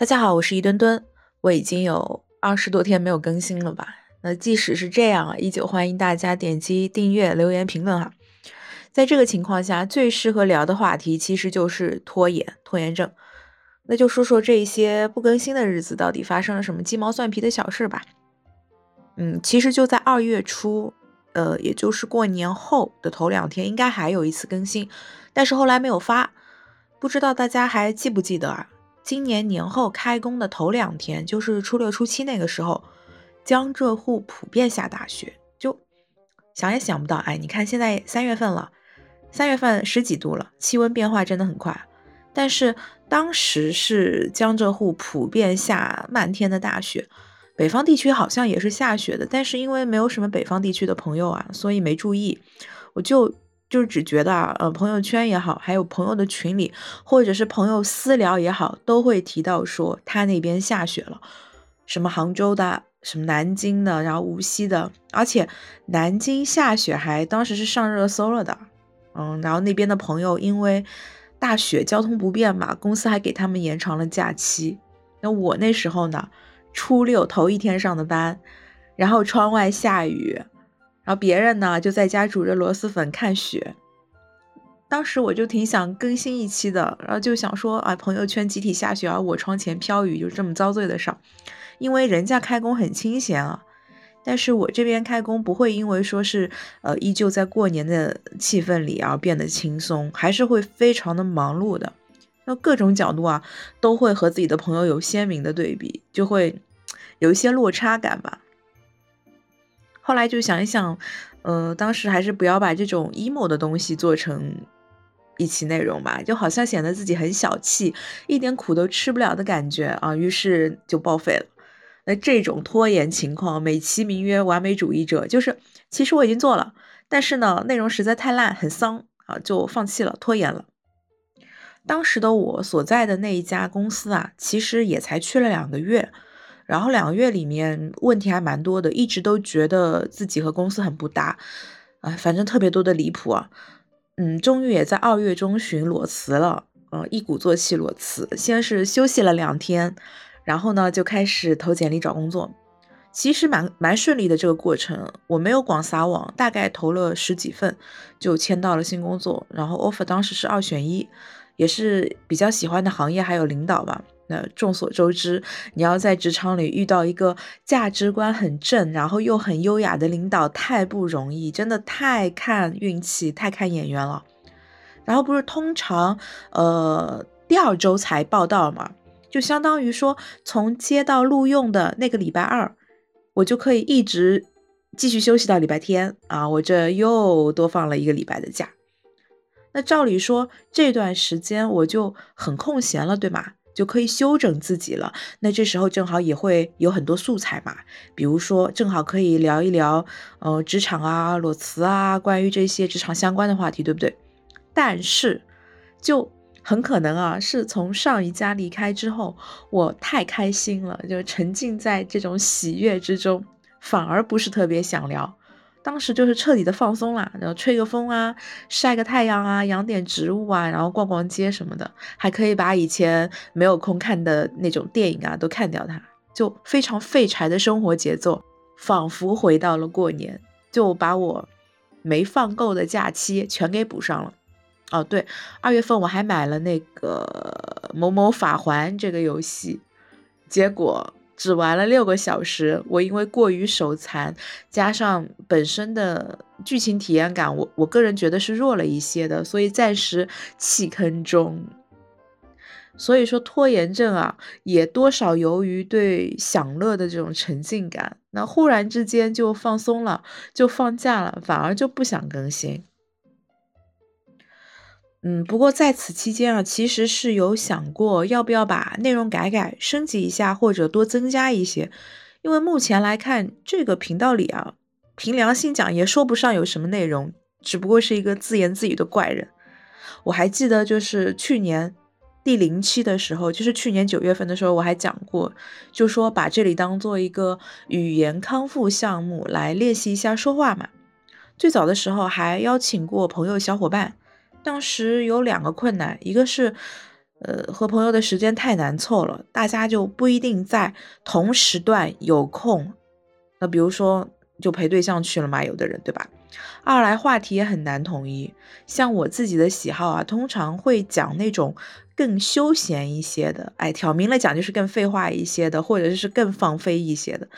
大家好，我是一墩墩，我已经有二十多天没有更新了吧？那即使是这样啊，依旧欢迎大家点击订阅、留言、评论哈。在这个情况下，最适合聊的话题其实就是拖延、拖延症。那就说说这些不更新的日子到底发生了什么鸡毛蒜皮的小事吧。嗯，其实就在二月初，呃，也就是过年后的头两天，应该还有一次更新，但是后来没有发，不知道大家还记不记得啊？今年年后开工的头两天，就是初六、初七那个时候，江浙沪普遍下大雪，就想也想不到。哎，你看现在三月份了，三月份十几度了，气温变化真的很快。但是当时是江浙沪普遍下漫天的大雪，北方地区好像也是下雪的，但是因为没有什么北方地区的朋友啊，所以没注意，我就。就只觉得啊，呃，朋友圈也好，还有朋友的群里，或者是朋友私聊也好，都会提到说他那边下雪了，什么杭州的，什么南京的，然后无锡的，而且南京下雪还当时是上热搜了的，嗯，然后那边的朋友因为大雪交通不便嘛，公司还给他们延长了假期。那我那时候呢，初六头一天上的班，然后窗外下雨。然后别人呢就在家煮着螺蛳粉看雪，当时我就挺想更新一期的，然后就想说啊，朋友圈集体下雪，而我窗前飘雨，就这么遭罪的事，因为人家开工很清闲啊，但是我这边开工不会因为说是呃依旧在过年的气氛里而变得轻松，还是会非常的忙碌的，那各种角度啊都会和自己的朋友有鲜明的对比，就会有一些落差感吧。后来就想一想，呃，当时还是不要把这种 emo 的东西做成一期内容吧，就好像显得自己很小气，一点苦都吃不了的感觉啊，于是就报废了。那这种拖延情况，美其名曰完美主义者，就是其实我已经做了，但是呢，内容实在太烂，很丧啊，就放弃了，拖延了。当时的我所在的那一家公司啊，其实也才去了两个月。然后两个月里面问题还蛮多的，一直都觉得自己和公司很不搭，啊，反正特别多的离谱啊，嗯，终于也在二月中旬裸辞了，呃，一鼓作气裸辞，先是休息了两天，然后呢就开始投简历找工作，其实蛮蛮顺利的这个过程，我没有广撒网，大概投了十几份就签到了新工作，然后 offer 当时是二选一，也是比较喜欢的行业还有领导吧。那众所周知，你要在职场里遇到一个价值观很正，然后又很优雅的领导，太不容易，真的太看运气，太看眼缘了。然后不是通常，呃，第二周才报道嘛，就相当于说，从接到录用的那个礼拜二，我就可以一直继续休息到礼拜天啊，我这又多放了一个礼拜的假。那照理说，这段时间我就很空闲了，对吗？就可以休整自己了。那这时候正好也会有很多素材嘛，比如说正好可以聊一聊，呃，职场啊、裸辞啊，关于这些职场相关的话题，对不对？但是就很可能啊，是从上一家离开之后，我太开心了，就沉浸在这种喜悦之中，反而不是特别想聊。当时就是彻底的放松啦，然后吹个风啊，晒个太阳啊，养点植物啊，然后逛逛街什么的，还可以把以前没有空看的那种电影啊都看掉，它就非常废柴的生活节奏，仿佛回到了过年，就把我没放够的假期全给补上了。哦，对，二月份我还买了那个某某法环这个游戏，结果。只玩了六个小时，我因为过于手残，加上本身的剧情体验感，我我个人觉得是弱了一些的，所以暂时弃坑中。所以说拖延症啊，也多少由于对享乐的这种沉浸感，那忽然之间就放松了，就放假了，反而就不想更新。嗯，不过在此期间啊，其实是有想过要不要把内容改改、升级一下，或者多增加一些。因为目前来看，这个频道里啊，凭良心讲也说不上有什么内容，只不过是一个自言自语的怪人。我还记得，就是去年第零期的时候，就是去年九月份的时候，我还讲过，就说把这里当做一个语言康复项目来练习一下说话嘛。最早的时候还邀请过朋友、小伙伴。当时有两个困难，一个是呃，和朋友的时间太难凑了，大家就不一定在同时段有空。那比如说，就陪对象去了嘛，有的人对吧？二来话题也很难统一。像我自己的喜好啊，通常会讲那种更休闲一些的，哎，挑明了讲就是更废话一些的，或者是更放飞一些的。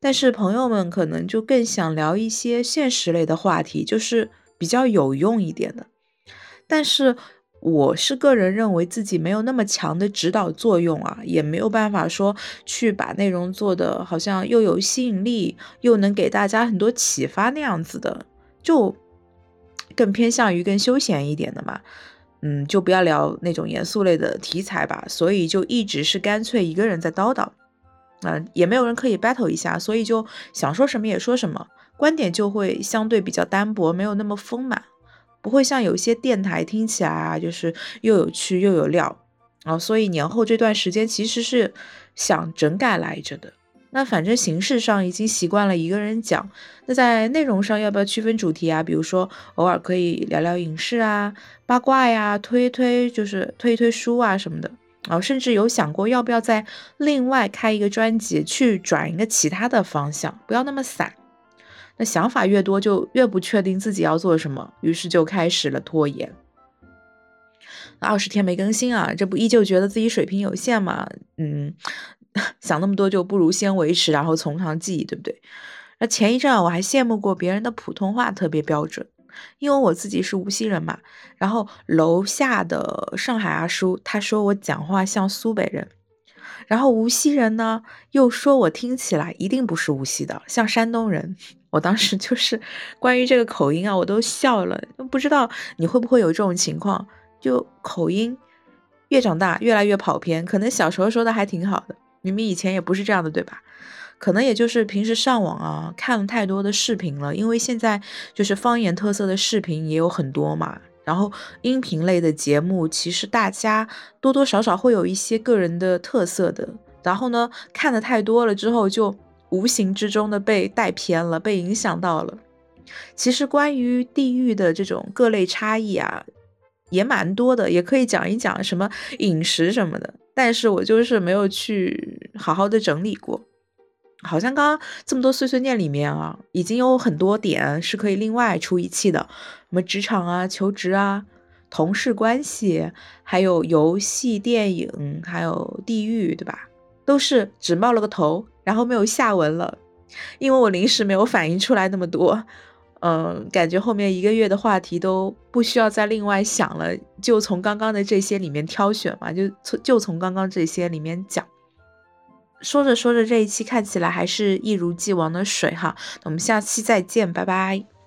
但是朋友们可能就更想聊一些现实类的话题，就是比较有用一点的。但是。我是个人认为自己没有那么强的指导作用啊，也没有办法说去把内容做的好像又有吸引力，又能给大家很多启发那样子的，就更偏向于更休闲一点的嘛。嗯，就不要聊那种严肃类的题材吧。所以就一直是干脆一个人在叨叨，嗯，也没有人可以 battle 一下，所以就想说什么也说什么，观点就会相对比较单薄，没有那么丰满。不会像有一些电台听起来啊，就是又有趣又有料啊，所以年后这段时间其实是想整改来着的。那反正形式上已经习惯了一个人讲，那在内容上要不要区分主题啊？比如说偶尔可以聊聊影视啊、八卦呀、推推就是推一推书啊什么的啊，甚至有想过要不要再另外开一个专辑去转一个其他的方向，不要那么散。那想法越多，就越不确定自己要做什么，于是就开始了拖延。二十天没更新啊，这不依旧觉得自己水平有限吗？嗯，想那么多就不如先维持，然后从长计议，对不对？那前一阵我还羡慕过别人的普通话特别标准，因为我自己是无锡人嘛。然后楼下的上海阿叔他说我讲话像苏北人，然后无锡人呢又说我听起来一定不是无锡的，像山东人。我当时就是关于这个口音啊，我都笑了。不知道你会不会有这种情况，就口音越长大越来越跑偏。可能小时候说的还挺好的，明明以前也不是这样的，对吧？可能也就是平时上网啊看了太多的视频了，因为现在就是方言特色的视频也有很多嘛。然后音频类的节目，其实大家多多少少会有一些个人的特色的。然后呢，看的太多了之后就。无形之中的被带偏了，被影响到了。其实关于地域的这种各类差异啊，也蛮多的，也可以讲一讲什么饮食什么的。但是我就是没有去好好的整理过。好像刚刚这么多碎碎念里面啊，已经有很多点是可以另外出一期的，什么职场啊、求职啊、同事关系，还有游戏、电影，还有地域，对吧？都是只冒了个头。然后没有下文了，因为我临时没有反应出来那么多，嗯，感觉后面一个月的话题都不需要再另外想了，就从刚刚的这些里面挑选嘛，就从就从刚刚这些里面讲。说着说着，这一期看起来还是一如既往的水哈，我们下期再见，拜拜。